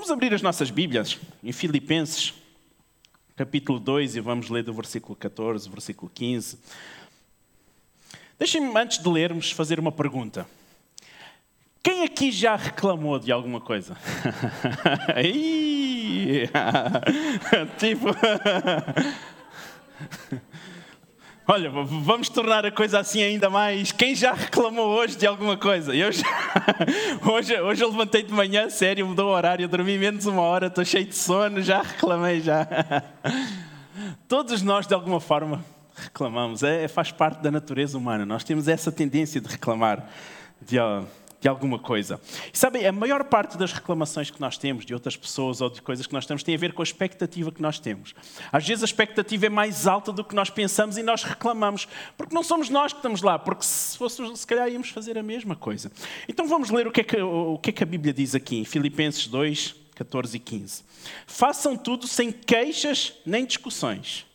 Vamos abrir as nossas Bíblias em Filipenses, capítulo 2, e vamos ler do versículo 14, versículo 15. Deixem-me, antes de lermos, fazer uma pergunta. Quem aqui já reclamou de alguma coisa? tipo. Olha, vamos tornar a coisa assim ainda mais. Quem já reclamou hoje de alguma coisa? Eu já... hoje, hoje eu levantei de manhã, sério, mudou o horário, dormi menos uma hora, estou cheio de sono, já reclamei já. Todos nós, de alguma forma, reclamamos. É, faz parte da natureza humana. Nós temos essa tendência de reclamar de, de alguma coisa. E sabem, a maior parte das reclamações que nós temos de outras pessoas ou de coisas que nós temos tem a ver com a expectativa que nós temos. Às vezes a expectativa é mais alta do que nós pensamos e nós reclamamos, porque não somos nós que estamos lá, porque se fôssemos, se calhar íamos fazer a mesma coisa. Então vamos ler o que é que, o que, é que a Bíblia diz aqui, em Filipenses 2, 14 e 15. Façam tudo sem queixas nem discussões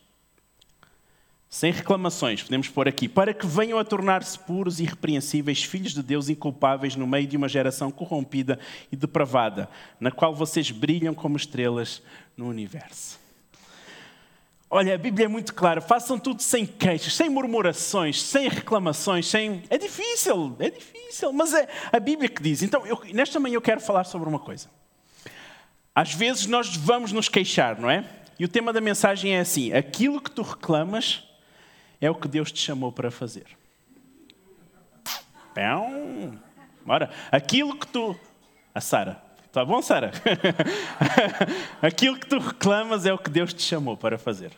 sem reclamações, podemos pôr aqui, para que venham a tornar-se puros e irrepreensíveis, filhos de Deus inculpáveis no meio de uma geração corrompida e depravada, na qual vocês brilham como estrelas no universo. Olha, a Bíblia é muito clara, façam tudo sem queixas, sem murmurações, sem reclamações, sem. É difícil, é difícil, mas é a Bíblia que diz. Então, eu, nesta manhã eu quero falar sobre uma coisa. Às vezes nós vamos nos queixar, não é? E o tema da mensagem é assim: aquilo que tu reclamas é o que Deus te chamou para fazer. Pão. Bora. Aquilo que tu. A Sara. Tá bom, Sara? Aquilo que tu reclamas é o que Deus te chamou para fazer.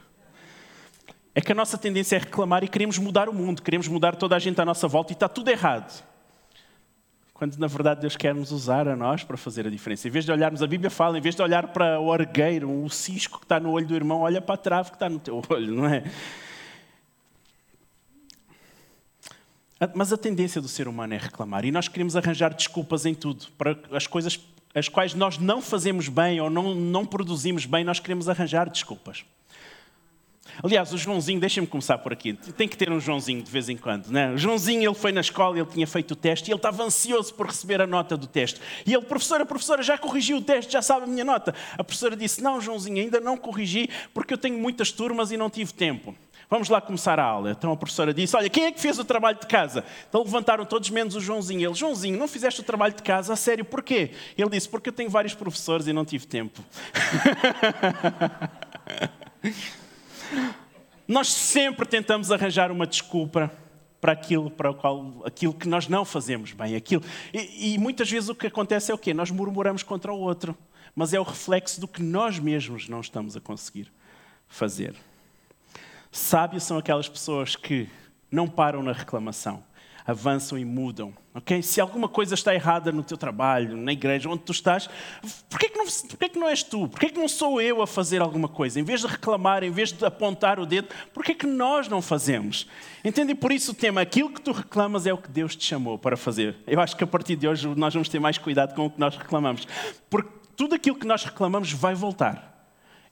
É que a nossa tendência é reclamar e queremos mudar o mundo, queremos mudar toda a gente à nossa volta e está tudo errado. Quando na verdade Deus quer nos usar a nós para fazer a diferença. Em vez de olharmos, a Bíblia fala, em vez de olhar para o argueiro, o cisco que está no olho do irmão, olha para a trave que está no teu olho, não é? Mas a tendência do ser humano é reclamar e nós queremos arranjar desculpas em tudo. Para as coisas as quais nós não fazemos bem ou não, não produzimos bem, nós queremos arranjar desculpas. Aliás, o Joãozinho, deixem-me começar por aqui. Tem que ter um Joãozinho de vez em quando. Né? O Joãozinho, ele foi na escola, ele tinha feito o teste e ele estava ansioso por receber a nota do teste. E ele, professora, professora, já corrigiu o teste, já sabe a minha nota. A professora disse: Não, Joãozinho, ainda não corrigi porque eu tenho muitas turmas e não tive tempo. Vamos lá começar a aula. Então a professora disse: Olha, quem é que fez o trabalho de casa? Então levantaram todos menos o Joãozinho. Ele: Joãozinho, não fizeste o trabalho de casa? A sério, porquê? Ele disse: Porque eu tenho vários professores e não tive tempo. nós sempre tentamos arranjar uma desculpa para aquilo, para o qual, aquilo que nós não fazemos bem. Aquilo. E, e muitas vezes o que acontece é o quê? Nós murmuramos contra o outro, mas é o reflexo do que nós mesmos não estamos a conseguir fazer. Sábios são aquelas pessoas que não param na reclamação, avançam e mudam. Okay? Se alguma coisa está errada no teu trabalho, na igreja, onde tu estás, porquê que não, porquê que não és tu? Porquê que não sou eu a fazer alguma coisa? Em vez de reclamar, em vez de apontar o dedo, porquê que nós não fazemos? Entende? Por isso o tema, aquilo que tu reclamas é o que Deus te chamou para fazer. Eu acho que a partir de hoje nós vamos ter mais cuidado com o que nós reclamamos. Porque tudo aquilo que nós reclamamos vai voltar.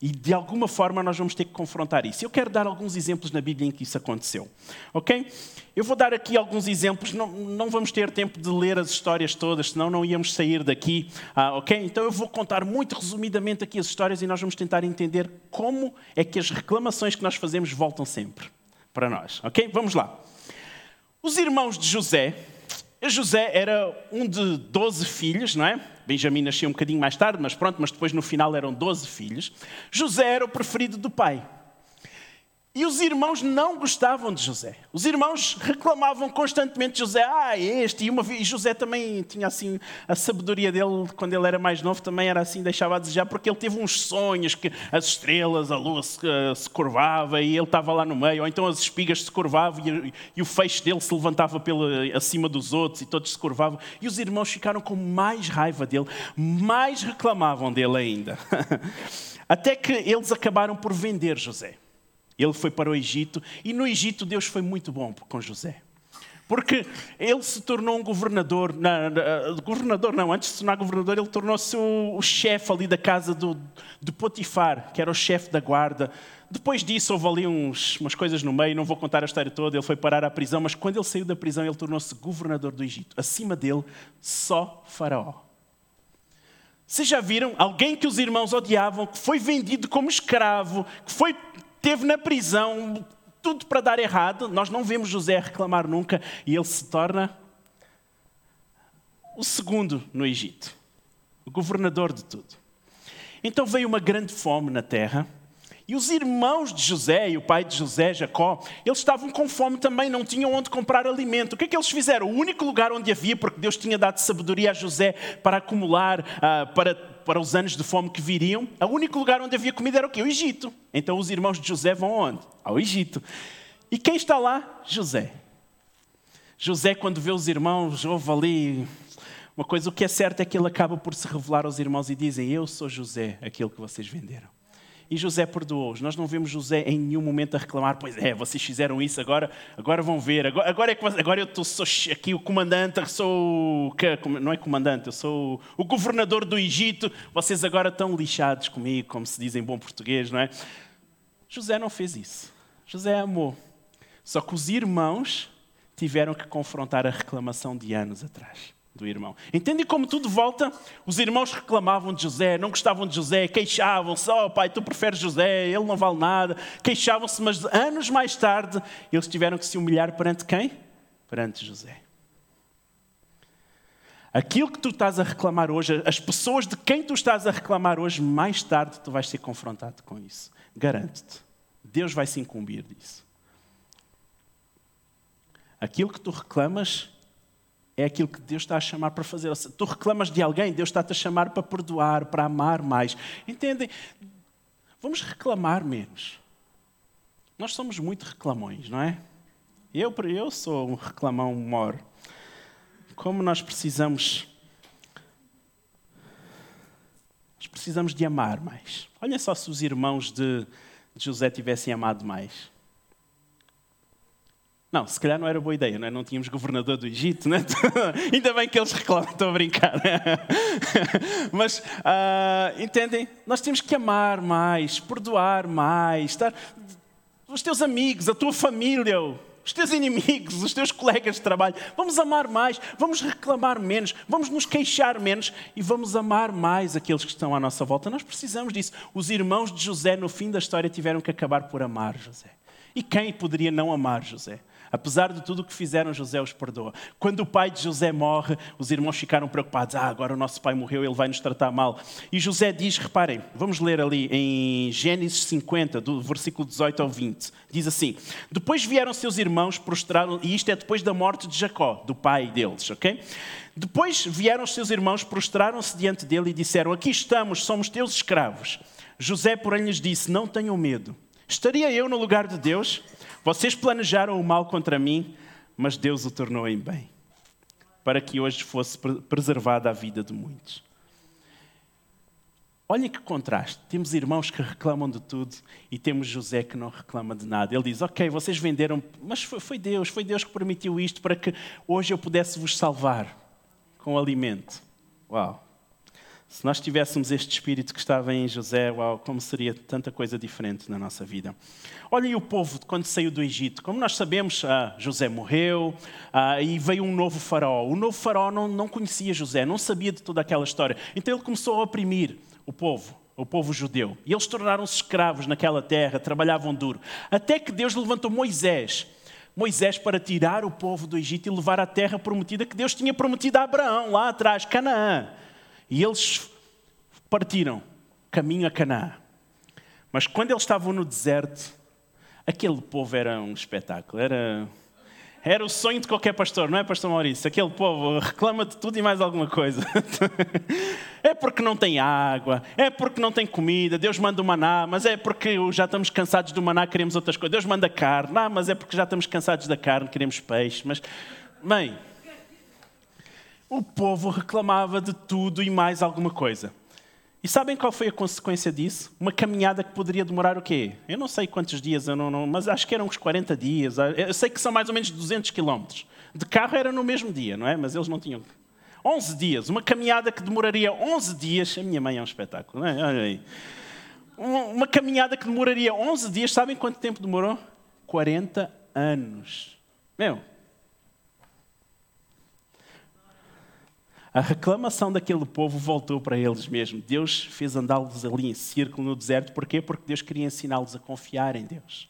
E de alguma forma nós vamos ter que confrontar isso. Eu quero dar alguns exemplos na Bíblia em que isso aconteceu. Ok? Eu vou dar aqui alguns exemplos. Não, não vamos ter tempo de ler as histórias todas, senão não íamos sair daqui. Ah, ok? Então eu vou contar muito resumidamente aqui as histórias e nós vamos tentar entender como é que as reclamações que nós fazemos voltam sempre para nós. Ok? Vamos lá. Os irmãos de José. José era um de 12 filhos, não é? Benjamim nasceu um bocadinho mais tarde, mas pronto, mas depois no final eram 12 filhos. José era o preferido do pai. E os irmãos não gostavam de José. Os irmãos reclamavam constantemente de José. Ah, este. E, uma, e José também tinha assim, a sabedoria dele, quando ele era mais novo, também era assim, deixava a desejar, porque ele teve uns sonhos que as estrelas, a lua se, uh, se curvava e ele estava lá no meio, ou então as espigas se curvavam e, e o feixe dele se levantava pela, acima dos outros e todos se curvavam. E os irmãos ficaram com mais raiva dele, mais reclamavam dele ainda. Até que eles acabaram por vender José. Ele foi para o Egito e no Egito Deus foi muito bom com José. Porque ele se tornou um governador, governador não, antes de se tornar governador, ele tornou-se o, o chefe ali da casa do, de Potifar, que era o chefe da guarda. Depois disso, houve ali uns, umas coisas no meio, não vou contar a história toda, ele foi parar à prisão, mas quando ele saiu da prisão, ele tornou-se governador do Egito. Acima dele, só Faraó. Vocês já viram alguém que os irmãos odiavam, que foi vendido como escravo, que foi, teve na prisão, tudo para dar errado. Nós não vemos José reclamar nunca e ele se torna o segundo no Egito, o governador de tudo. Então veio uma grande fome na terra e os irmãos de José e o pai de José, Jacó, eles estavam com fome também, não tinham onde comprar alimento. O que é que eles fizeram? O único lugar onde havia, porque Deus tinha dado sabedoria a José para acumular uh, para, para os anos de fome que viriam, o único lugar onde havia comida era o quê? O Egito. Então os irmãos de José vão onde? Ao Egito. E quem está lá? José. José, quando vê os irmãos, ouve ali uma coisa, o que é certo é que ele acaba por se revelar aos irmãos e dizem: Eu sou José, aquele que vocês venderam. E José perdoou-os. Nós não vemos José em nenhum momento a reclamar, pois é, vocês fizeram isso, agora, agora vão ver. Agora, agora, é que, agora eu sou aqui o comandante, sou. Não é comandante, eu sou o governador do Egito. Vocês agora estão lixados comigo, como se diz em bom português, não é? José não fez isso. José amou. Só que os irmãos tiveram que confrontar a reclamação de anos atrás do irmão. Entendem como tudo volta? Os irmãos reclamavam de José, não gostavam de José, queixavam-se: Oh, pai, tu preferes José, ele não vale nada. Queixavam-se, mas anos mais tarde eles tiveram que se humilhar perante quem? Perante José. Aquilo que tu estás a reclamar hoje, as pessoas de quem tu estás a reclamar hoje, mais tarde tu vais ser confrontado com isso. Garanto-te. Deus vai se incumbir disso. Aquilo que tu reclamas é aquilo que Deus está a chamar para fazer. Seja, tu reclamas de alguém, Deus está-te a chamar para perdoar, para amar mais. Entendem? Vamos reclamar menos. Nós somos muito reclamões, não é? Eu, eu sou um reclamão mor. Como nós precisamos. Nós precisamos de amar mais. Olha só se os irmãos de José tivessem amado mais. Não, se calhar não era boa ideia, não, é? não tínhamos governador do Egito, né? ainda bem que eles reclamam, estou a brincar. Mas, uh, entendem? Nós temos que amar mais, perdoar mais, estar... os teus amigos, a tua família, os teus inimigos, os teus colegas de trabalho. Vamos amar mais, vamos reclamar menos, vamos nos queixar menos e vamos amar mais aqueles que estão à nossa volta. Nós precisamos disso. Os irmãos de José, no fim da história, tiveram que acabar por amar José. E quem poderia não amar José? Apesar de tudo o que fizeram, José os perdoa. Quando o pai de José morre, os irmãos ficaram preocupados. Ah, agora o nosso pai morreu, ele vai nos tratar mal. E José diz: reparem, vamos ler ali em Gênesis 50, do versículo 18 ao 20. Diz assim: Depois vieram seus irmãos, prostraram, e isto é depois da morte de Jacó, do pai deles, ok? Depois vieram os seus irmãos, prostraram-se diante dele e disseram: Aqui estamos, somos teus escravos. José, porém, lhes disse: Não tenham medo. Estaria eu no lugar de Deus? Vocês planejaram o mal contra mim, mas Deus o tornou em bem, para que hoje fosse preservada a vida de muitos. Olha que contraste. Temos irmãos que reclamam de tudo e temos José que não reclama de nada. Ele diz: Ok, vocês venderam, mas foi, foi Deus, foi Deus que permitiu isto para que hoje eu pudesse vos salvar com alimento. Uau! Se nós tivéssemos este espírito que estava em José, uau, como seria tanta coisa diferente na nossa vida. Olhem o povo quando saiu do Egito. Como nós sabemos, ah, José morreu ah, e veio um novo faraó. O novo faraó não, não conhecia José, não sabia de toda aquela história. Então ele começou a oprimir o povo, o povo judeu. E eles tornaram-se escravos naquela terra, trabalhavam duro. Até que Deus levantou Moisés. Moisés para tirar o povo do Egito e levar à terra prometida que Deus tinha prometido a Abraão, lá atrás, Canaã. E eles partiram caminho a Canaã. Mas quando eles estavam no deserto, aquele povo era um espetáculo. Era, era o sonho de qualquer pastor, não é, Pastor Maurício? Aquele povo reclama de tudo e mais alguma coisa. é porque não tem água, é porque não tem comida. Deus manda o maná, mas é porque já estamos cansados do maná, queremos outras coisas. Deus manda carne, não, mas é porque já estamos cansados da carne, queremos peixe. Mas, mãe, o povo reclamava de tudo e mais alguma coisa. E sabem qual foi a consequência disso? Uma caminhada que poderia demorar o quê? Eu não sei quantos dias, não, não, mas acho que eram uns 40 dias. Eu sei que são mais ou menos 200 quilómetros. De carro era no mesmo dia, não é? Mas eles não tinham. 11 dias. Uma caminhada que demoraria 11 dias. A minha mãe é um espetáculo, não é? Olha aí. Uma caminhada que demoraria 11 dias. Sabem quanto tempo demorou? 40 anos. Meu, A reclamação daquele povo voltou para eles mesmos. Deus fez andá-los ali em círculo no deserto. Porquê? Porque Deus queria ensiná-los a confiar em Deus.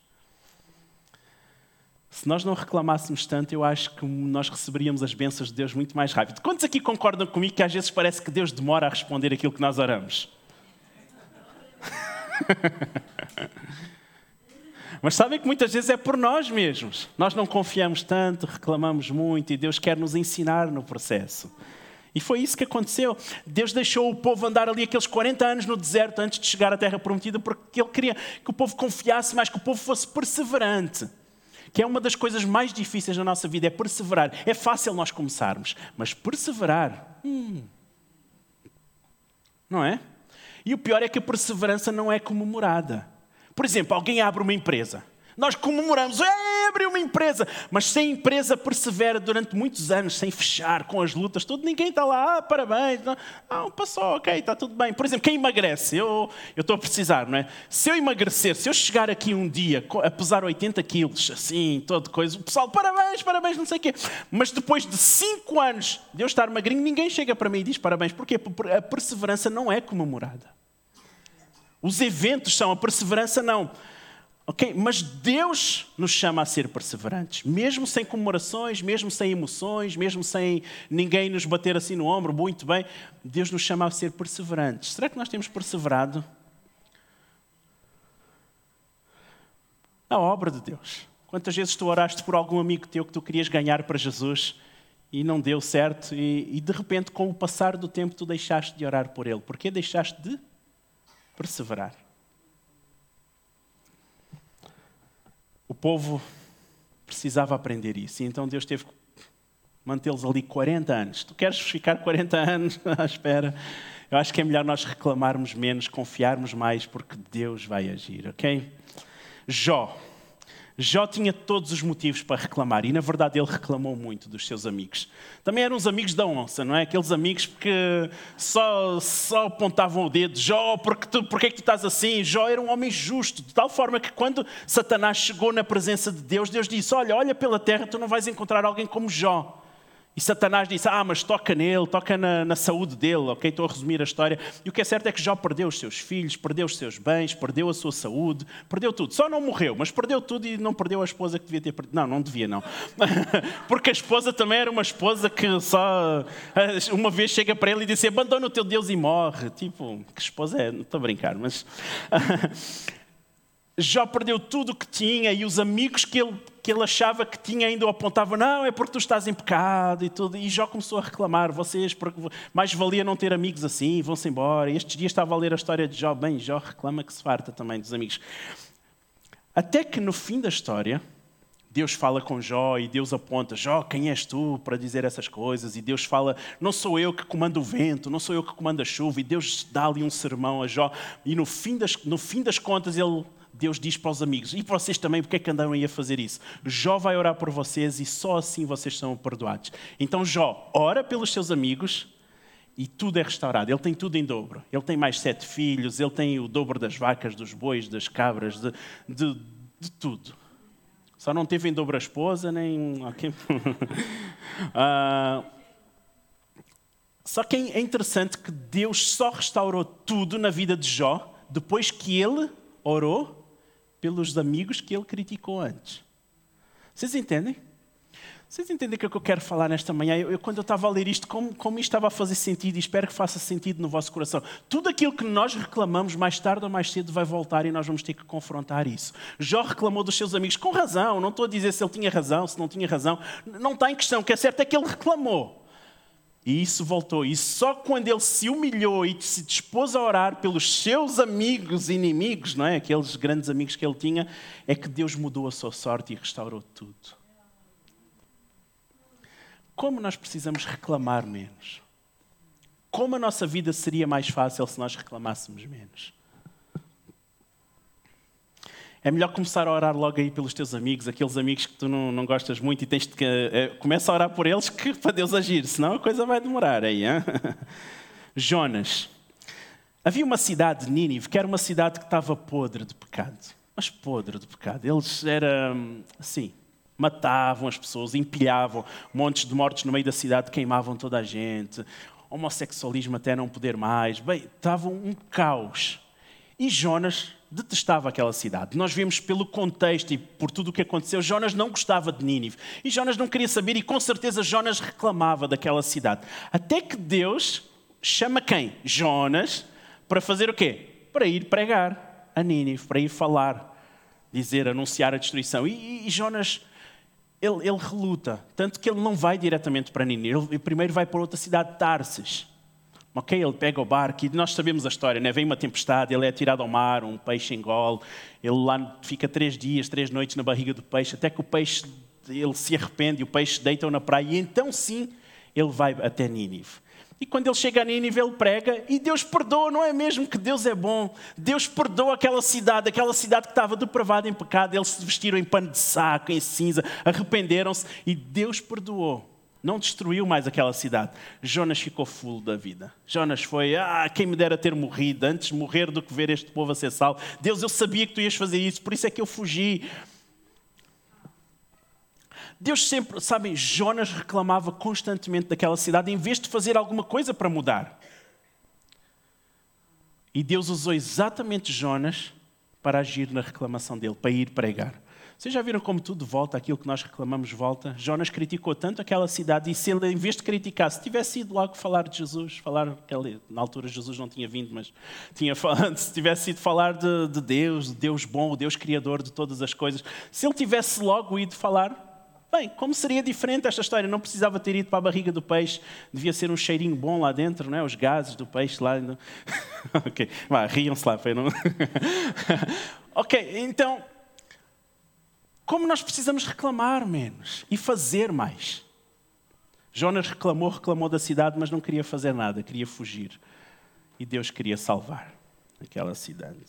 Se nós não reclamássemos tanto, eu acho que nós receberíamos as bênçãos de Deus muito mais rápido. Quantos aqui concordam comigo que às vezes parece que Deus demora a responder aquilo que nós oramos? Mas sabem que muitas vezes é por nós mesmos. Nós não confiamos tanto, reclamamos muito e Deus quer nos ensinar no processo. E foi isso que aconteceu. Deus deixou o povo andar ali aqueles 40 anos no deserto antes de chegar à terra prometida, porque Ele queria que o povo confiasse mais, que o povo fosse perseverante. Que é uma das coisas mais difíceis na nossa vida, é perseverar. É fácil nós começarmos, mas perseverar, hum, não é? E o pior é que a perseverança não é comemorada. Por exemplo, alguém abre uma empresa. Nós comemoramos, é, abriu uma empresa, mas se a empresa persevera durante muitos anos sem fechar, com as lutas, tudo, ninguém está lá, ah, parabéns, não, passou, ok, está tudo bem. Por exemplo, quem emagrece, eu, eu estou a precisar, não é? Se eu emagrecer, se eu chegar aqui um dia a pesar 80 quilos, assim, toda coisa, o pessoal, parabéns, parabéns, não sei o quê. Mas depois de 5 anos de eu estar magrinho, ninguém chega para mim e diz parabéns. Porquê? Porque a perseverança não é comemorada. Os eventos são, a perseverança não. Ok? Mas Deus nos chama a ser perseverantes, mesmo sem comemorações, mesmo sem emoções, mesmo sem ninguém nos bater assim no ombro, muito bem. Deus nos chama a ser perseverantes. Será que nós temos perseverado? A obra de Deus. Quantas vezes tu oraste por algum amigo teu que tu querias ganhar para Jesus e não deu certo, e, e de repente, com o passar do tempo, tu deixaste de orar por ele? Porquê deixaste de perseverar? O povo precisava aprender isso. E então Deus teve que mantê-los ali 40 anos. Tu queres ficar 40 anos à espera? Eu acho que é melhor nós reclamarmos menos, confiarmos mais, porque Deus vai agir, ok? Jó. Jó tinha todos os motivos para reclamar e, na verdade, ele reclamou muito dos seus amigos. Também eram os amigos da onça, não é? Aqueles amigos que só, só apontavam o dedo. Jó, porque, tu, porque é que tu estás assim? Jó era um homem justo, de tal forma que quando Satanás chegou na presença de Deus, Deus disse: Olha, olha pela terra, tu não vais encontrar alguém como Jó. E Satanás disse: Ah, mas toca nele, toca na, na, saúde dele, ok? Estou a resumir a história. E o que é certo é que Jó perdeu os seus filhos, perdeu os seus bens, perdeu a sua saúde, perdeu tudo. Só não morreu, mas perdeu tudo e não perdeu a esposa que devia ter perdido. Não, não devia, não. Porque a esposa também era uma esposa que só uma vez chega para ele e diz: Abandona o teu Deus e morre. Tipo, que esposa é? Não estou a brincar, mas. Jó perdeu tudo o que tinha e os amigos que ele, que ele achava que tinha ainda o apontavam, não, é porque tu estás em pecado e tudo. E Jó começou a reclamar, vocês, mais valia não ter amigos assim, vão-se embora. E estes dias estava a ler a história de Jó, bem, Jó reclama que se farta também dos amigos. Até que no fim da história, Deus fala com Jó e Deus aponta: Jó, quem és tu para dizer essas coisas? E Deus fala: Não sou eu que comando o vento, não sou eu que comando a chuva. E Deus dá ali um sermão a Jó. E no fim das, no fim das contas, ele Deus diz para os amigos, e para vocês também, porque é que andaram aí a fazer isso? Jó vai orar por vocês e só assim vocês são perdoados. Então Jó ora pelos seus amigos e tudo é restaurado. Ele tem tudo em dobro. Ele tem mais sete filhos, ele tem o dobro das vacas, dos bois, das cabras, de, de, de tudo. Só não teve em dobro a esposa, nem. Okay. uh... Só que é interessante que Deus só restaurou tudo na vida de Jó depois que ele orou pelos amigos que ele criticou antes. Vocês entendem? Vocês entendem o que, é que eu quero falar nesta manhã? Eu, eu, quando eu estava a ler isto, como, como isto estava a fazer sentido, e espero que faça sentido no vosso coração. Tudo aquilo que nós reclamamos, mais tarde ou mais cedo, vai voltar e nós vamos ter que confrontar isso. Jó reclamou dos seus amigos, com razão, não estou a dizer se ele tinha razão, se não tinha razão, não está em questão. O que é certo é que ele reclamou. E isso voltou. E só quando ele se humilhou e se dispôs a orar pelos seus amigos inimigos, não é? aqueles grandes amigos que ele tinha, é que Deus mudou a sua sorte e restaurou tudo. Como nós precisamos reclamar menos? Como a nossa vida seria mais fácil se nós reclamássemos menos? É melhor começar a orar logo aí pelos teus amigos, aqueles amigos que tu não, não gostas muito e tens de que. É, começa a orar por eles que, para Deus agir, senão a coisa vai demorar aí. Hein? Jonas. Havia uma cidade de Nínive que era uma cidade que estava podre de pecado. Mas podre de pecado. Eles eram assim, matavam as pessoas, empilhavam montes de mortos no meio da cidade, queimavam toda a gente. homossexualismo até não poder mais. Bem, estava um caos. E Jonas detestava aquela cidade. Nós vemos pelo contexto e por tudo o que aconteceu, Jonas não gostava de Nínive. E Jonas não queria saber e com certeza Jonas reclamava daquela cidade. Até que Deus chama quem? Jonas para fazer o quê? Para ir pregar a Nínive, para ir falar, dizer, anunciar a destruição. E, e Jonas, ele, ele, reluta, tanto que ele não vai diretamente para Nínive, ele primeiro vai para outra cidade, Tarsis. Ok, ele pega o barco e nós sabemos a história, né? vem uma tempestade, ele é tirado ao mar, um peixe engole, ele lá fica três dias, três noites na barriga do peixe, até que o peixe ele se arrepende o peixe deita-o na praia e então sim ele vai até Nínive. E quando ele chega a Nínive, ele prega e Deus perdoa, não é mesmo que Deus é bom? Deus perdoa aquela cidade, aquela cidade que estava depravada em pecado, eles se vestiram em pano de saco, em cinza, arrependeram-se e Deus perdoou. Não destruiu mais aquela cidade. Jonas ficou fulo da vida. Jonas foi, ah, quem me dera ter morrido, antes morrer do que ver este povo a ser salvo. Deus, eu sabia que tu ias fazer isso, por isso é que eu fugi. Deus sempre, sabem, Jonas reclamava constantemente daquela cidade em vez de fazer alguma coisa para mudar. E Deus usou exatamente Jonas para agir na reclamação dele, para ir pregar. Vocês já viram como tudo volta, aquilo que nós reclamamos volta? Jonas criticou tanto aquela cidade e se ele, em vez de criticar, se tivesse ido logo falar de Jesus, falar, na altura Jesus não tinha vindo, mas tinha falado, se tivesse ido falar de, de Deus, de Deus bom, o Deus criador de todas as coisas, se ele tivesse logo ido falar, Bem, como seria diferente esta história? Não precisava ter ido para a barriga do peixe, devia ser um cheirinho bom lá dentro, não é? os gases do peixe lá. ok, riam-se lá. Foi, não? ok, então, como nós precisamos reclamar menos e fazer mais? Jonas reclamou, reclamou da cidade, mas não queria fazer nada, queria fugir. E Deus queria salvar aquela cidade.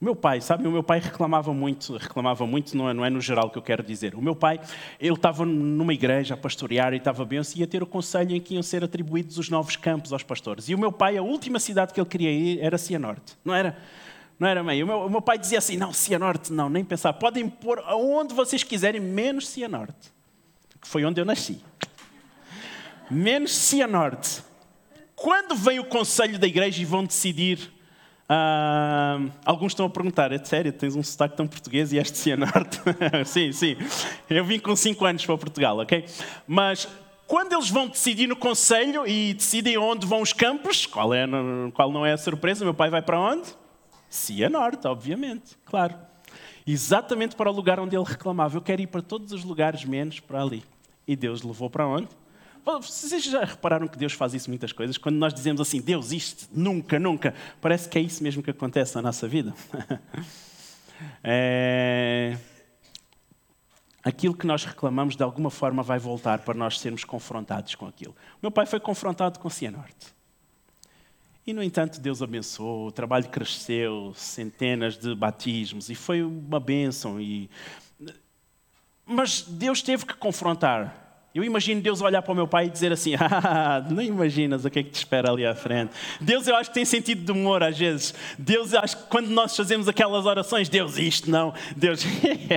O meu pai, sabe, o meu pai reclamava muito, reclamava muito, não é, não é no geral que eu quero dizer. O meu pai, ele estava numa igreja a pastorear e estava bem, ia ter o conselho em que iam ser atribuídos os novos campos aos pastores. E o meu pai, a última cidade que ele queria ir era Cianorte, não era? Não era meio. O meu, o meu pai dizia assim: não, Cianorte, não, nem pensar. Podem pôr aonde vocês quiserem, menos Cianorte, que foi onde eu nasci. Menos Cianorte. Quando vem o conselho da igreja e vão decidir Uh, alguns estão a perguntar, é sério, tens um sotaque tão português e és de Cianorte? sim, sim. Eu vim com 5 anos para Portugal, ok? Mas quando eles vão decidir no conselho e decidem onde vão os campos, qual, é, qual não é a surpresa? Meu pai vai para onde? Cianorte, obviamente, claro. Exatamente para o lugar onde ele reclamava. Eu quero ir para todos os lugares menos para ali. E Deus levou para onde? Vocês já repararam que Deus faz isso muitas coisas? Quando nós dizemos assim, Deus, isto, nunca, nunca, parece que é isso mesmo que acontece na nossa vida. é... Aquilo que nós reclamamos, de alguma forma, vai voltar para nós sermos confrontados com aquilo. O meu pai foi confrontado com Cianorte. E, no entanto, Deus abençoou, o trabalho cresceu, centenas de batismos, e foi uma bênção. E... Mas Deus teve que confrontar eu imagino Deus olhar para o meu pai e dizer assim: Ah, não imaginas o que é que te espera ali à frente. Deus, eu acho que tem sentido de humor às vezes. Deus, eu acho que quando nós fazemos aquelas orações, Deus, isto não. Deus,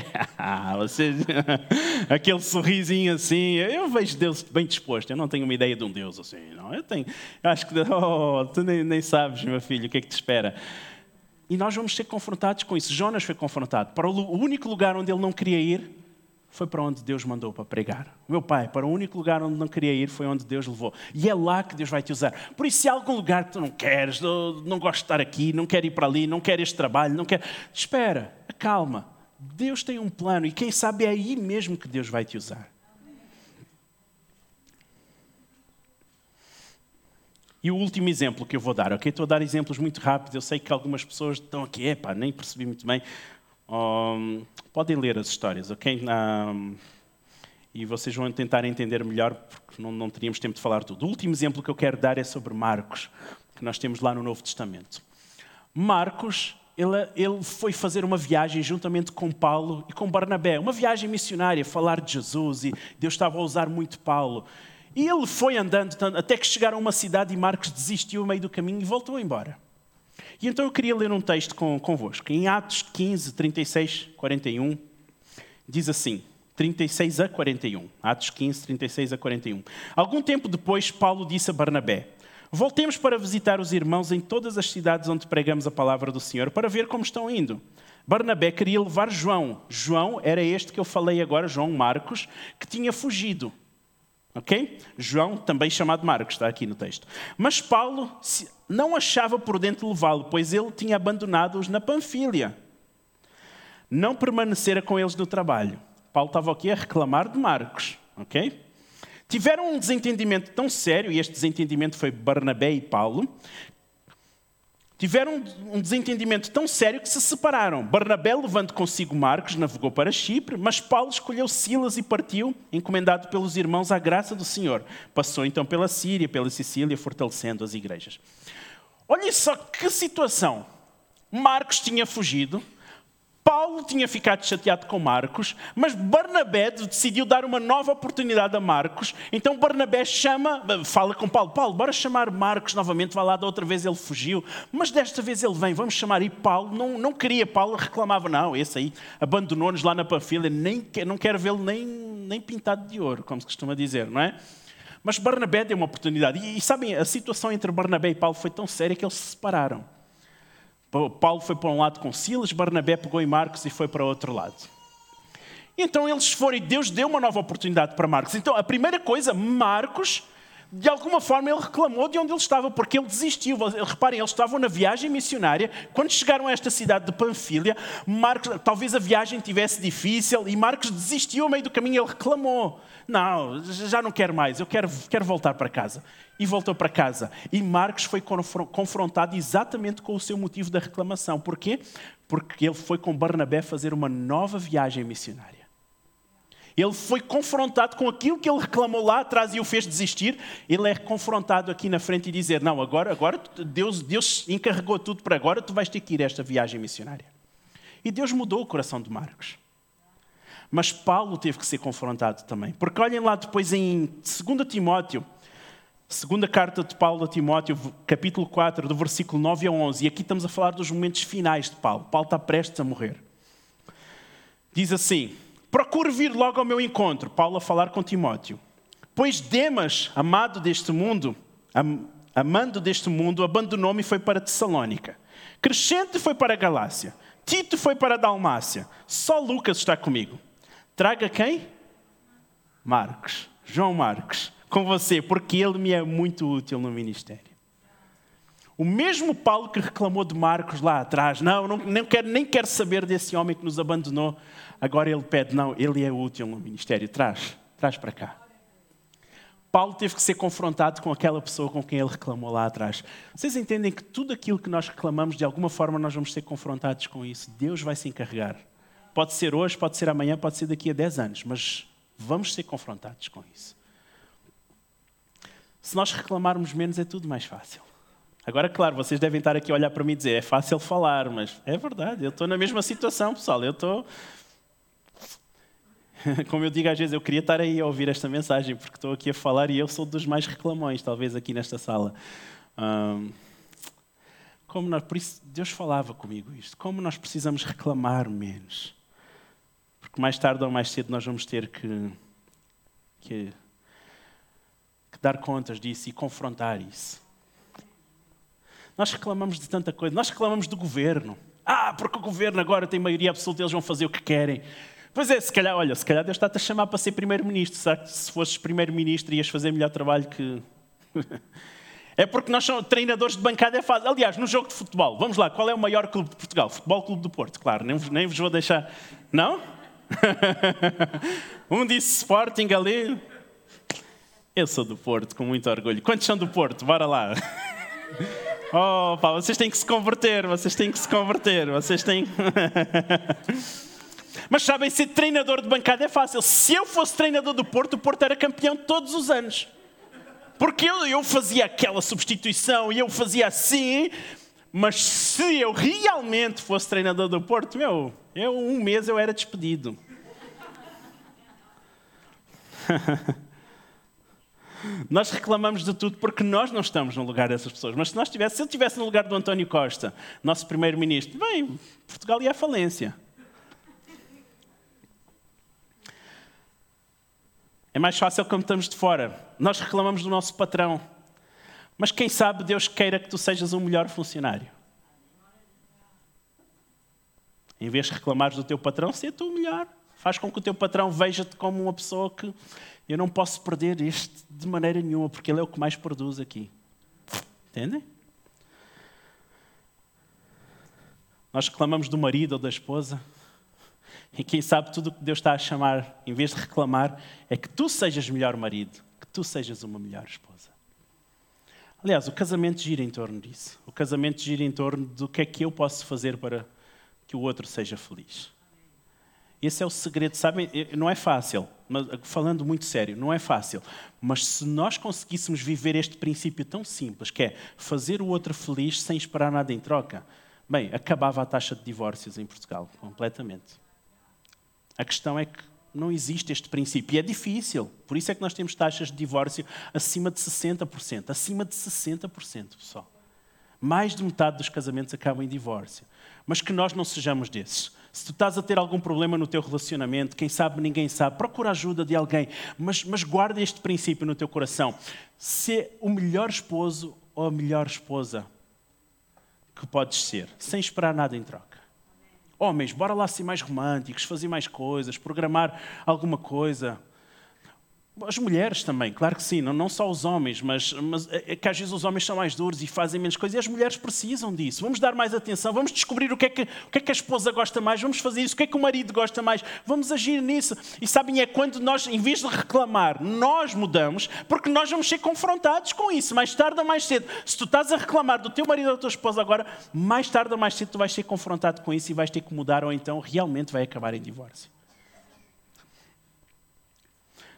vocês, aquele sorrisinho assim. Eu vejo Deus bem disposto. Eu não tenho uma ideia de um Deus assim. Não, eu tenho. Eu acho que, oh, tu nem, nem sabes, meu filho, o que é que te espera. E nós vamos ser confrontados com isso. Jonas foi confrontado. Para o único lugar onde ele não queria ir, foi para onde Deus mandou para pregar. O meu pai, para o único lugar onde não queria ir, foi onde Deus levou. E é lá que Deus vai te usar. Por isso, se há algum lugar que tu não queres, não gosto de estar aqui, não quero ir para ali, não quero este trabalho, não quero. Espera, calma. Deus tem um plano e quem sabe é aí mesmo que Deus vai te usar. E o último exemplo que eu vou dar, ok? Estou a dar exemplos muito rápidos. Eu sei que algumas pessoas estão aqui, epá, nem percebi muito bem. Um, podem ler as histórias, ok? Um, e vocês vão tentar entender melhor, porque não, não teríamos tempo de falar tudo. O último exemplo que eu quero dar é sobre Marcos, que nós temos lá no Novo Testamento. Marcos, ele, ele foi fazer uma viagem juntamente com Paulo e com Barnabé, uma viagem missionária, falar de Jesus, e Deus estava a usar muito Paulo. E ele foi andando até que chegaram a uma cidade e Marcos desistiu no meio do caminho e voltou embora. E então eu queria ler um texto com, convosco. Em Atos 15, 36, 41, diz assim: 36 a 41. Atos 15, 36 a 41. Algum tempo depois, Paulo disse a Barnabé: Voltemos para visitar os irmãos em todas as cidades onde pregamos a palavra do Senhor, para ver como estão indo. Barnabé queria levar João. João era este que eu falei agora, João Marcos, que tinha fugido. Ok? João, também chamado Marcos, está aqui no texto. Mas Paulo não achava por dentro levá-lo, pois ele tinha abandonado-os na Panfilha. Não permanecera com eles no trabalho. Paulo estava aqui a reclamar de Marcos. Ok? Tiveram um desentendimento tão sério, e este desentendimento foi Barnabé e Paulo, tiveram um desentendimento tão sério que se separaram. Barnabé, levando consigo Marcos, navegou para Chipre, mas Paulo escolheu Silas e partiu, encomendado pelos irmãos à graça do Senhor. Passou então pela Síria, pela Sicília, fortalecendo as igrejas. Olha só que situação. Marcos tinha fugido, Paulo tinha ficado chateado com Marcos, mas Barnabé decidiu dar uma nova oportunidade a Marcos. Então Barnabé chama, fala com Paulo: Paulo, bora chamar Marcos novamente. Vai lá, da outra vez ele fugiu, mas desta vez ele vem, vamos chamar. E Paulo não, não queria, Paulo reclamava: Não, esse aí abandonou-nos lá na Panfilha, nem, não quero vê-lo nem, nem pintado de ouro, como se costuma dizer, não é? Mas Barnabé deu uma oportunidade. E, e sabem, a situação entre Barnabé e Paulo foi tão séria que eles se separaram. Paulo foi para um lado com Silas, Barnabé pegou em Marcos e foi para outro lado. Então eles foram e Deus deu uma nova oportunidade para Marcos. Então a primeira coisa, Marcos, de alguma forma ele reclamou de onde ele estava, porque ele desistiu. Reparem, eles estavam na viagem missionária. Quando chegaram a esta cidade de Panfilha, Marcos, talvez a viagem tivesse difícil e Marcos desistiu ao meio do caminho. Ele reclamou: Não, já não quero mais, eu quero, quero voltar para casa e voltou para casa. E Marcos foi confrontado exatamente com o seu motivo da reclamação. Porquê? Porque ele foi com Barnabé fazer uma nova viagem missionária. Ele foi confrontado com aquilo que ele reclamou lá atrás e o fez desistir. Ele é confrontado aqui na frente e dizer: Não, agora, agora Deus, Deus encarregou tudo para agora, tu vais ter que ir a esta viagem missionária. E Deus mudou o coração de Marcos. Mas Paulo teve que ser confrontado também. Porque olhem lá depois em 2 Timóteo, Segunda carta de Paulo a Timóteo, capítulo 4, do versículo 9 a 11. E aqui estamos a falar dos momentos finais de Paulo. Paulo está prestes a morrer. Diz assim: Procure vir logo ao meu encontro. Paulo a falar com Timóteo. Pois Demas, amado deste mundo, am, amando deste mundo, abandonou-me e foi para Tessalônica. Crescente foi para a Galácia. Tito foi para a Dalmácia. Só Lucas está comigo. Traga quem? Marcos. João Marcos com você, porque ele me é muito útil no ministério. O mesmo Paulo que reclamou de Marcos lá atrás, não, não nem, quero, nem quero saber desse homem que nos abandonou, agora ele pede, não, ele é útil no ministério, traz, traz para cá. Paulo teve que ser confrontado com aquela pessoa com quem ele reclamou lá atrás. Vocês entendem que tudo aquilo que nós reclamamos, de alguma forma nós vamos ser confrontados com isso. Deus vai se encarregar. Pode ser hoje, pode ser amanhã, pode ser daqui a 10 anos, mas vamos ser confrontados com isso. Se nós reclamarmos menos, é tudo mais fácil. Agora, claro, vocês devem estar aqui a olhar para mim e dizer: é fácil falar, mas é verdade, eu estou na mesma situação, pessoal. Eu estou. Como eu digo às vezes, eu queria estar aí a ouvir esta mensagem, porque estou aqui a falar e eu sou dos mais reclamões, talvez, aqui nesta sala. como nós, por isso, Deus falava comigo isto. Como nós precisamos reclamar menos. Porque mais tarde ou mais cedo nós vamos ter que, que dar contas disso e confrontar isso. Nós reclamamos de tanta coisa. Nós reclamamos do governo. Ah, porque o governo agora tem maioria absoluta, eles vão fazer o que querem. Pois é, se calhar, olha, se calhar Deus está-te a chamar para ser primeiro-ministro. Será que se fosses primeiro-ministro ias fazer melhor trabalho que. é porque nós somos treinadores de bancada, é fácil. Aliás, no jogo de futebol, vamos lá, qual é o maior clube de Portugal? Futebol Clube do Porto, claro, nem, nem vos vou deixar. Não? um disse Sporting ali, eu sou do Porto, com muito orgulho. Quantos são do Porto? Bora lá. Oh, pá, vocês têm que se converter, vocês têm que se converter, vocês têm. Mas sabem, ser treinador de bancada é fácil. Se eu fosse treinador do Porto, o Porto era campeão todos os anos. Porque eu, eu fazia aquela substituição e eu fazia assim, mas se eu realmente fosse treinador do Porto, meu, eu um mês eu era despedido. Nós reclamamos de tudo porque nós não estamos no lugar dessas pessoas. Mas se, nós tivesse, se eu estivesse no lugar do António Costa, nosso primeiro-ministro, bem, Portugal ia à falência. É mais fácil quando estamos de fora. Nós reclamamos do nosso patrão. Mas quem sabe Deus queira que tu sejas um melhor funcionário. Em vez de reclamares do teu patrão, seja tu o melhor. Faz com que o teu patrão veja-te como uma pessoa que eu não posso perder este de maneira nenhuma, porque ele é o que mais produz aqui. Entendem? Nós reclamamos do marido ou da esposa. E quem sabe tudo o que Deus está a chamar, em vez de reclamar, é que tu sejas melhor marido, que tu sejas uma melhor esposa. Aliás, o casamento gira em torno disso. O casamento gira em torno do que é que eu posso fazer para que o outro seja feliz. Esse é o segredo, sabem? Não é fácil, mas, falando muito sério, não é fácil. Mas se nós conseguíssemos viver este princípio tão simples, que é fazer o outro feliz sem esperar nada em troca, bem, acabava a taxa de divórcios em Portugal, completamente. A questão é que não existe este princípio e é difícil. Por isso é que nós temos taxas de divórcio acima de 60%. Acima de 60%, pessoal. Mais de metade dos casamentos acabam em divórcio. Mas que nós não sejamos desses. Se tu estás a ter algum problema no teu relacionamento, quem sabe, ninguém sabe, procura ajuda de alguém, mas, mas guarda este princípio no teu coração. Ser o melhor esposo ou a melhor esposa que podes ser, sem esperar nada em troca. Homens, bora lá ser mais românticos, fazer mais coisas, programar alguma coisa. As mulheres também, claro que sim, não, não só os homens, mas, mas é, é que às vezes os homens são mais duros e fazem menos coisas e as mulheres precisam disso. Vamos dar mais atenção, vamos descobrir o que, é que, o que é que a esposa gosta mais, vamos fazer isso, o que é que o marido gosta mais, vamos agir nisso. E sabem, é quando nós, em vez de reclamar, nós mudamos, porque nós vamos ser confrontados com isso, mais tarde ou mais cedo. Se tu estás a reclamar do teu marido ou da tua esposa agora, mais tarde ou mais cedo tu vais ser confrontado com isso e vais ter que mudar, ou então realmente vai acabar em divórcio.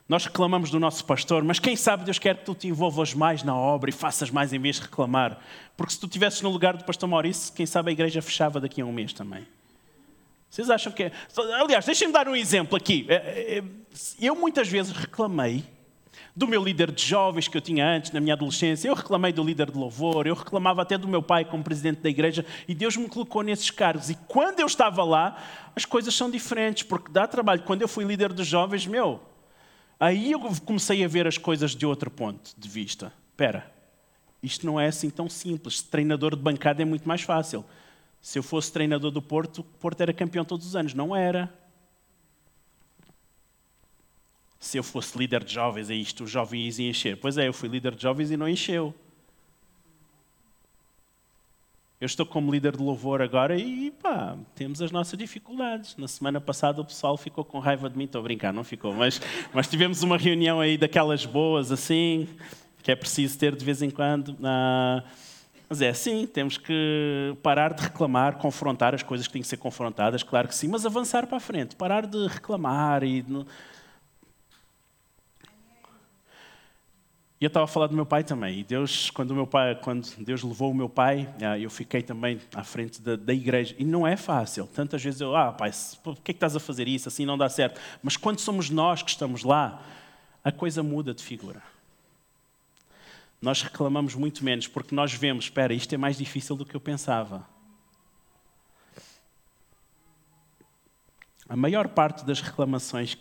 Nós reclamamos do nosso pastor, mas quem sabe Deus quer que tu te envolvas mais na obra e faças mais em vez de reclamar. Porque se tu estivesses no lugar do pastor Maurício, quem sabe a igreja fechava daqui a um mês também. Vocês acham que é. Aliás, deixem-me dar um exemplo aqui. É, é, é, eu muitas vezes reclamei do meu líder de jovens que eu tinha antes, na minha adolescência, eu reclamei do líder de louvor, eu reclamava até do meu pai como presidente da igreja, e Deus me colocou nesses cargos. E quando eu estava lá, as coisas são diferentes, porque dá trabalho. Quando eu fui líder dos jovens, meu, Aí eu comecei a ver as coisas de outro ponto de vista. Espera, isto não é assim tão simples. Treinador de bancada é muito mais fácil. Se eu fosse treinador do Porto, o Porto era campeão todos os anos. Não era. Se eu fosse líder de jovens, é isto, os jovens iam encher. Pois é, eu fui líder de jovens e não encheu. Eu estou como líder de louvor agora e pá, temos as nossas dificuldades. Na semana passada o pessoal ficou com raiva de mim, estou a brincar, não ficou, mas, mas tivemos uma reunião aí daquelas boas assim, que é preciso ter de vez em quando. Ah, mas é assim, temos que parar de reclamar, confrontar as coisas que têm que ser confrontadas, claro que sim, mas avançar para a frente, parar de reclamar e. De, eu estava a falar do meu pai também. E Deus, quando, meu pai, quando Deus levou o meu pai, ah, eu fiquei também à frente da, da igreja. E não é fácil. Tantas vezes eu, ah, pai, por que, é que estás a fazer isso? Assim não dá certo. Mas quando somos nós que estamos lá, a coisa muda de figura. Nós reclamamos muito menos porque nós vemos, espera, isto é mais difícil do que eu pensava. A maior parte das reclamações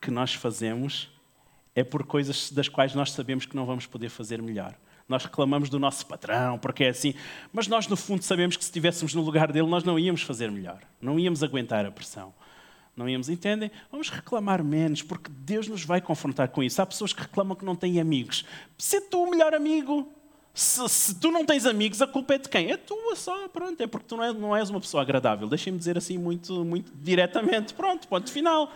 que nós fazemos é por coisas das quais nós sabemos que não vamos poder fazer melhor. Nós reclamamos do nosso patrão, porque é assim, mas nós no fundo sabemos que se estivéssemos no lugar dele, nós não íamos fazer melhor, não íamos aguentar a pressão. Não íamos, entendem? Vamos reclamar menos, porque Deus nos vai confrontar com isso. Há pessoas que reclamam que não têm amigos. Se tu o melhor amigo, se, se, tu não tens amigos, a culpa é de quem? É tua só, pronto. É porque tu não, é, não és uma pessoa agradável. Deixem-me dizer assim muito, muito diretamente. Pronto, ponto final.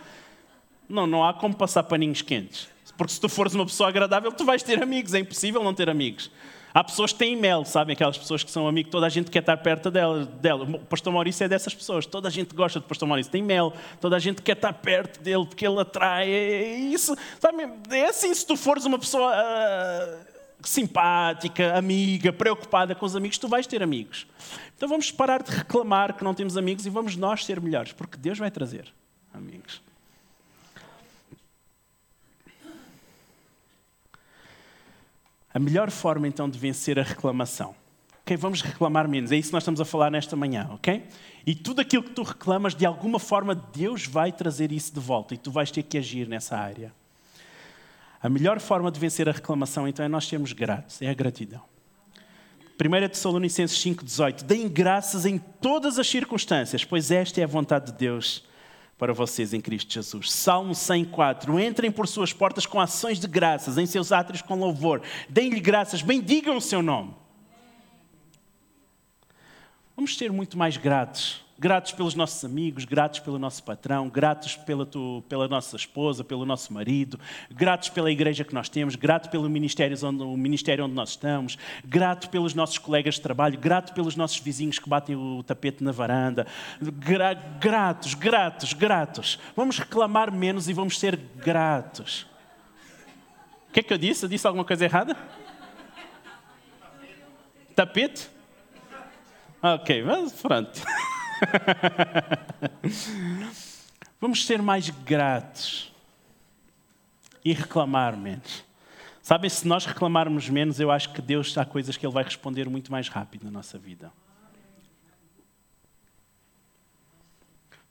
Não, não há como passar paninhos quentes. Porque se tu fores uma pessoa agradável, tu vais ter amigos. É impossível não ter amigos. Há pessoas que têm mel, sabem? Aquelas pessoas que são amigos, toda a gente quer estar perto dela, dela. O pastor Maurício é dessas pessoas. Toda a gente gosta do pastor Maurício. Tem mel. Toda a gente quer estar perto dele porque ele atrai. É isso. Sabe? É assim, se tu fores uma pessoa uh, simpática, amiga, preocupada com os amigos, tu vais ter amigos. Então vamos parar de reclamar que não temos amigos e vamos nós ser melhores, porque Deus vai trazer amigos. A melhor forma então de vencer a reclamação. Ok, vamos reclamar menos. É isso que nós estamos a falar nesta manhã, ok? E tudo aquilo que tu reclamas, de alguma forma, Deus vai trazer isso de volta e tu vais ter que agir nessa área. A melhor forma de vencer a reclamação, então, é nós sermos gratos, é a gratidão. 1 Tessalonicenses 5,18: Deem graças em todas as circunstâncias, pois esta é a vontade de Deus para vocês em Cristo Jesus. Salmo 104. Entrem por suas portas com ações de graças, em seus átrios com louvor. Deem-lhe graças, bendigam o seu nome. Vamos ser muito mais gratos gratos pelos nossos amigos, gratos pelo nosso patrão, gratos pela, tu, pela nossa esposa, pelo nosso marido, gratos pela igreja que nós temos, grato pelo ministério onde, o ministério onde nós estamos, grato pelos nossos colegas de trabalho, grato pelos nossos vizinhos que batem o tapete na varanda. Gra gratos, gratos, gratos. Vamos reclamar menos e vamos ser gratos. O que é que eu disse? Eu disse alguma coisa errada? Tapete? Ok, mas pronto. Vamos ser mais gratos e reclamar menos. Sabem, se nós reclamarmos menos, eu acho que Deus há coisas que Ele vai responder muito mais rápido na nossa vida.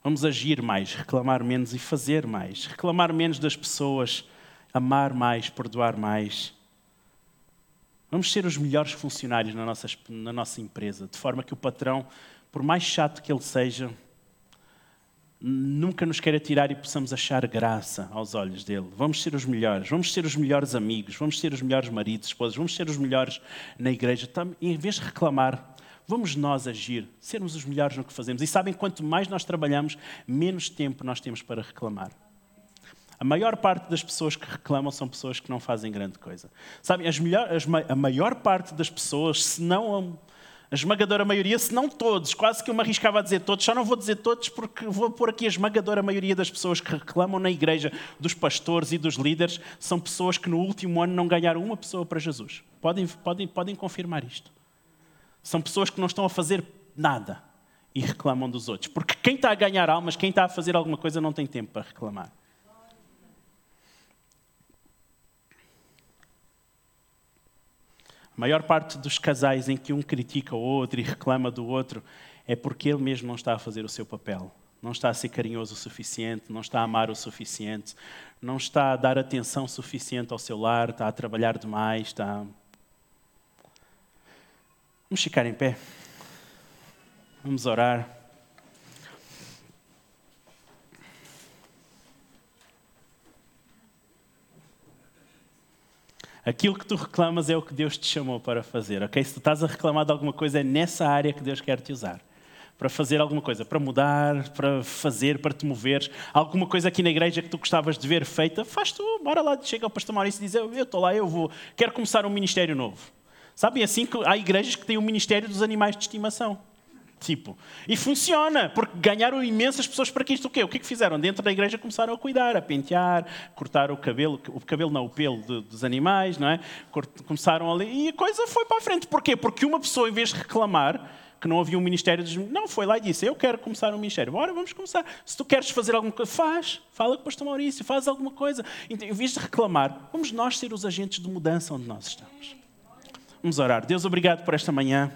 Vamos agir mais, reclamar menos e fazer mais. Reclamar menos das pessoas, amar mais, perdoar mais. Vamos ser os melhores funcionários na nossa, na nossa empresa, de forma que o patrão por mais chato que ele seja, nunca nos queira tirar e possamos achar graça aos olhos dele. Vamos ser os melhores, vamos ser os melhores amigos, vamos ser os melhores maridos, esposas, vamos ser os melhores na igreja. Em vez de reclamar, vamos nós agir, sermos os melhores no que fazemos. E sabem, quanto mais nós trabalhamos, menos tempo nós temos para reclamar. A maior parte das pessoas que reclamam são pessoas que não fazem grande coisa. Sabem, as melhor, as, a maior parte das pessoas, se não a esmagadora maioria, se não todos, quase que eu me arriscava a dizer todos, só não vou dizer todos porque vou pôr aqui a esmagadora maioria das pessoas que reclamam na igreja, dos pastores e dos líderes, são pessoas que no último ano não ganharam uma pessoa para Jesus. Podem, podem, podem confirmar isto. São pessoas que não estão a fazer nada e reclamam dos outros. Porque quem está a ganhar almas, quem está a fazer alguma coisa, não tem tempo para reclamar. A maior parte dos casais em que um critica o outro e reclama do outro é porque ele mesmo não está a fazer o seu papel. Não está a ser carinhoso o suficiente, não está a amar o suficiente, não está a dar atenção suficiente ao seu lar, está a trabalhar demais, está. Vamos ficar em pé. Vamos orar. Aquilo que tu reclamas é o que Deus te chamou para fazer, ok? Se tu estás a reclamar de alguma coisa, é nessa área que Deus quer te usar. Para fazer alguma coisa, para mudar, para fazer, para te moveres. Alguma coisa aqui na igreja que tu gostavas de ver feita, faz tu, bora lá, chega ao pastor Maurício e diz: Eu estou lá, eu vou, quero começar um ministério novo. Sabem, assim que há igrejas que têm o um ministério dos animais de estimação. Tipo, e funciona, porque ganharam imensas pessoas para que isto o quê? O que é que fizeram? Dentro da igreja começaram a cuidar, a pentear, cortar o cabelo, o cabelo não, o pelo de, dos animais, não é? Começaram ali e a coisa foi para a frente. Porquê? Porque uma pessoa, em vez de reclamar que não havia um ministério, não, foi lá e disse, eu quero começar um ministério. Bora, vamos começar. Se tu queres fazer alguma coisa, faz. Fala com o pastor Maurício, faz alguma coisa. Então, em vez de reclamar, vamos nós ser os agentes de mudança onde nós estamos. Vamos orar. Deus, obrigado por esta manhã.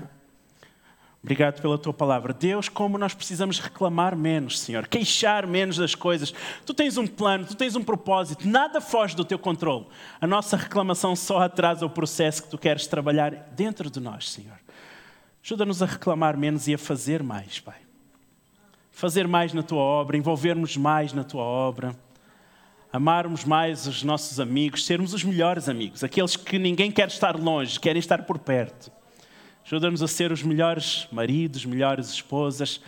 Obrigado pela tua palavra. Deus, como nós precisamos reclamar menos, Senhor, queixar menos das coisas. Tu tens um plano, tu tens um propósito, nada foge do teu controle. A nossa reclamação só atrasa o processo que tu queres trabalhar dentro de nós, Senhor. Ajuda-nos a reclamar menos e a fazer mais, Pai. Fazer mais na tua obra, envolvermos mais na tua obra, amarmos mais os nossos amigos, sermos os melhores amigos, aqueles que ninguém quer estar longe, querem estar por perto. Ajuda-nos a ser os melhores maridos, melhores esposas,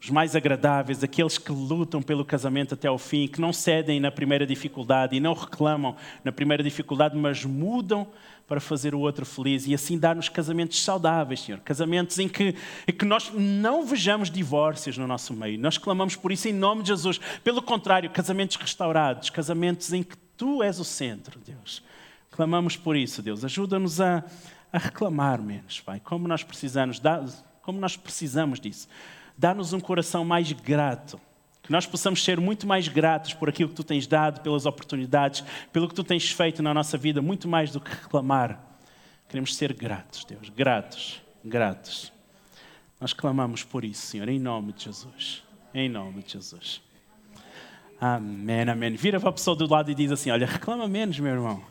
os mais agradáveis, aqueles que lutam pelo casamento até ao fim, que não cedem na primeira dificuldade e não reclamam na primeira dificuldade, mas mudam para fazer o outro feliz e assim dar-nos casamentos saudáveis, Senhor. Casamentos em que, em que nós não vejamos divórcios no nosso meio. Nós clamamos por isso em nome de Jesus. Pelo contrário, casamentos restaurados, casamentos em que Tu és o centro, Deus. Clamamos por isso, Deus. Ajuda-nos a a reclamar menos, Pai. Como nós precisamos, como nós precisamos disso. Dá-nos um coração mais grato. Que nós possamos ser muito mais gratos por aquilo que tu tens dado, pelas oportunidades, pelo que tu tens feito na nossa vida, muito mais do que reclamar. Queremos ser gratos, Deus, gratos, gratos. Nós clamamos por isso, Senhor, em nome de Jesus. Em nome de Jesus. Amém, amém. Vira para a pessoa do lado e diz assim: Olha, reclama menos, meu irmão.